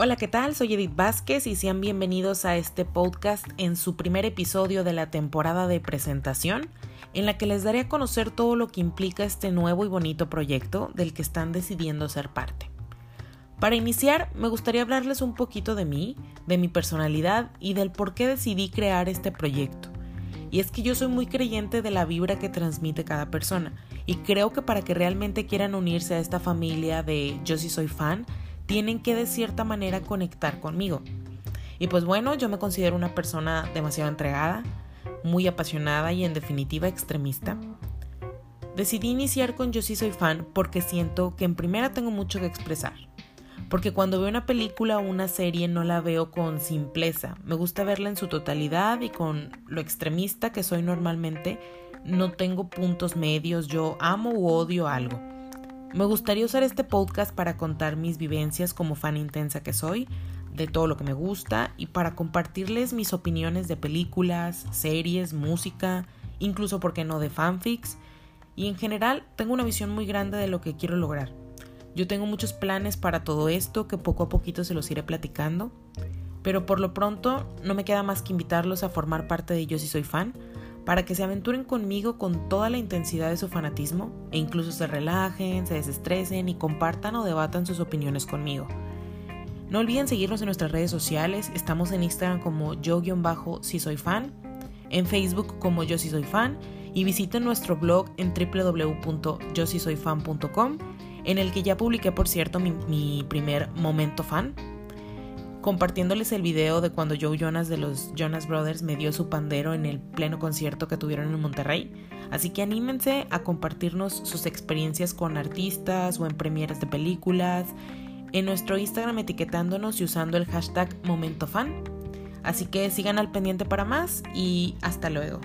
Hola, ¿qué tal? Soy Edith Vázquez y sean bienvenidos a este podcast en su primer episodio de la temporada de presentación, en la que les daré a conocer todo lo que implica este nuevo y bonito proyecto del que están decidiendo ser parte. Para iniciar, me gustaría hablarles un poquito de mí, de mi personalidad y del por qué decidí crear este proyecto. Y es que yo soy muy creyente de la vibra que transmite cada persona, y creo que para que realmente quieran unirse a esta familia de yo sí soy fan, tienen que de cierta manera conectar conmigo. Y pues bueno, yo me considero una persona demasiado entregada, muy apasionada y en definitiva extremista. Decidí iniciar con Yo sí soy fan porque siento que en primera tengo mucho que expresar. Porque cuando veo una película o una serie no la veo con simpleza. Me gusta verla en su totalidad y con lo extremista que soy normalmente, no tengo puntos medios, yo amo u odio algo. Me gustaría usar este podcast para contar mis vivencias como fan intensa que soy, de todo lo que me gusta y para compartirles mis opiniones de películas, series, música, incluso, ¿por qué no?, de fanfics. Y en general tengo una visión muy grande de lo que quiero lograr. Yo tengo muchos planes para todo esto que poco a poquito se los iré platicando, pero por lo pronto no me queda más que invitarlos a formar parte de Yo si soy fan para que se aventuren conmigo con toda la intensidad de su fanatismo e incluso se relajen, se desestresen y compartan o debatan sus opiniones conmigo. No olviden seguirnos en nuestras redes sociales, estamos en Instagram como yo-si soy fan, en Facebook como yo si soy fan y visiten nuestro blog en www.yosisoyfan.com en el que ya publiqué por cierto mi, mi primer momento fan compartiéndoles el video de cuando Joe Jonas de los Jonas Brothers me dio su pandero en el pleno concierto que tuvieron en Monterrey. Así que anímense a compartirnos sus experiencias con artistas o en premieres de películas, en nuestro Instagram etiquetándonos y usando el hashtag MomentoFan. Así que sigan al pendiente para más y hasta luego.